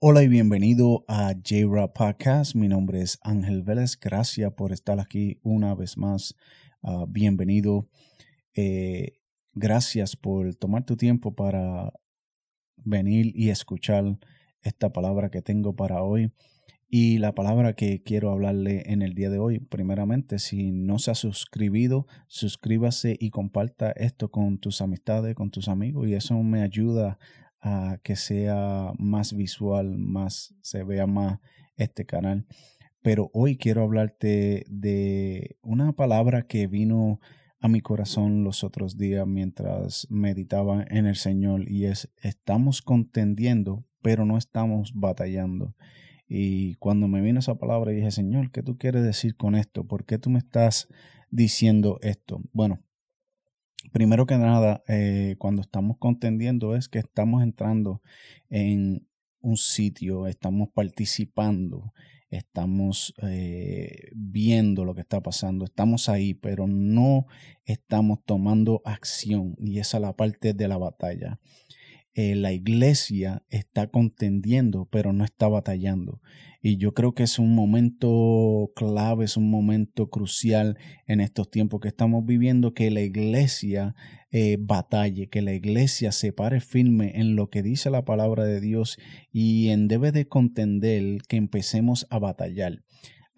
Hola y bienvenido a J-Rap Podcast. Mi nombre es Ángel Vélez. Gracias por estar aquí una vez más. Ah, bienvenido. Eh, gracias por tomar tu tiempo para venir y escuchar esta palabra que tengo para hoy. Y la palabra que quiero hablarle en el día de hoy, primeramente, si no se ha suscribido, suscríbase y comparta esto con tus amistades, con tus amigos, y eso me ayuda a que sea más visual, más se vea más este canal. Pero hoy quiero hablarte de una palabra que vino a mi corazón los otros días mientras meditaba en el Señor y es estamos contendiendo, pero no estamos batallando. Y cuando me vino esa palabra dije, Señor, ¿qué tú quieres decir con esto? ¿Por qué tú me estás diciendo esto? Bueno, primero que nada, eh, cuando estamos contendiendo es que estamos entrando en un sitio, estamos participando, estamos eh, viendo lo que está pasando, estamos ahí, pero no estamos tomando acción y esa es la parte de la batalla. Eh, la iglesia está contendiendo, pero no está batallando. Y yo creo que es un momento clave, es un momento crucial en estos tiempos que estamos viviendo, que la iglesia eh, batalle, que la iglesia se pare firme en lo que dice la palabra de Dios y en debe de contender que empecemos a batallar.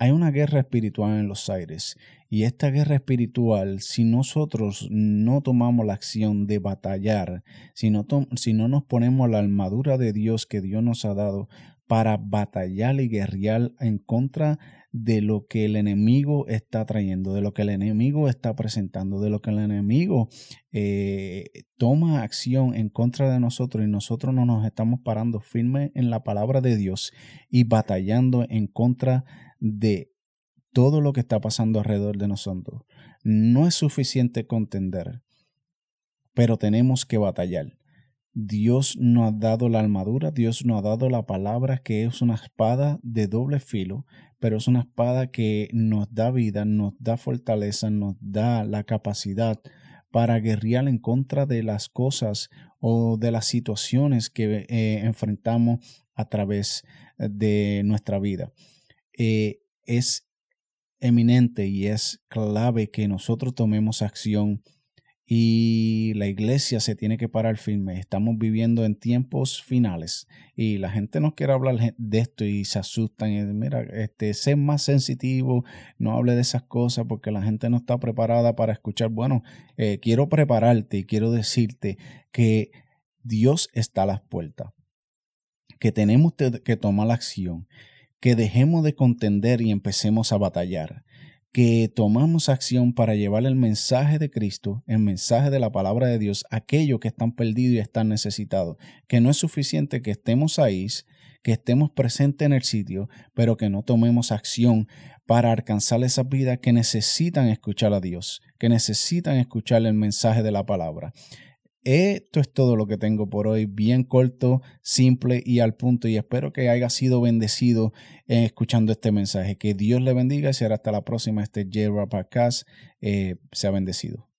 Hay una guerra espiritual en los aires y esta guerra espiritual, si nosotros no tomamos la acción de batallar, si no, si no nos ponemos la armadura de Dios que Dios nos ha dado para batallar y guerrear en contra de lo que el enemigo está trayendo, de lo que el enemigo está presentando, de lo que el enemigo eh, toma acción en contra de nosotros y nosotros no nos estamos parando firme en la palabra de Dios y batallando en contra de todo lo que está pasando alrededor de nosotros. No es suficiente contender, pero tenemos que batallar. Dios nos ha dado la armadura, Dios nos ha dado la palabra que es una espada de doble filo, pero es una espada que nos da vida, nos da fortaleza, nos da la capacidad para guerrear en contra de las cosas o de las situaciones que eh, enfrentamos a través de nuestra vida. Eh, es eminente y es clave que nosotros tomemos acción y la iglesia se tiene que parar firme. Estamos viviendo en tiempos finales y la gente no quiere hablar de esto y se asustan. Y, mira, este, sé más sensitivo, no hable de esas cosas porque la gente no está preparada para escuchar. Bueno, eh, quiero prepararte y quiero decirte que Dios está a las puertas, que tenemos que tomar la acción que dejemos de contender y empecemos a batallar, que tomamos acción para llevar el mensaje de Cristo, el mensaje de la palabra de Dios a aquellos que están perdidos y están necesitados, que no es suficiente que estemos ahí, que estemos presentes en el sitio, pero que no tomemos acción para alcanzar esas vidas que necesitan escuchar a Dios, que necesitan escuchar el mensaje de la palabra. Esto es todo lo que tengo por hoy, bien corto, simple y al punto. Y espero que haya sido bendecido en escuchando este mensaje. Que Dios le bendiga y será hasta la próxima. Este J-Rap Podcast. Eh, sea bendecido.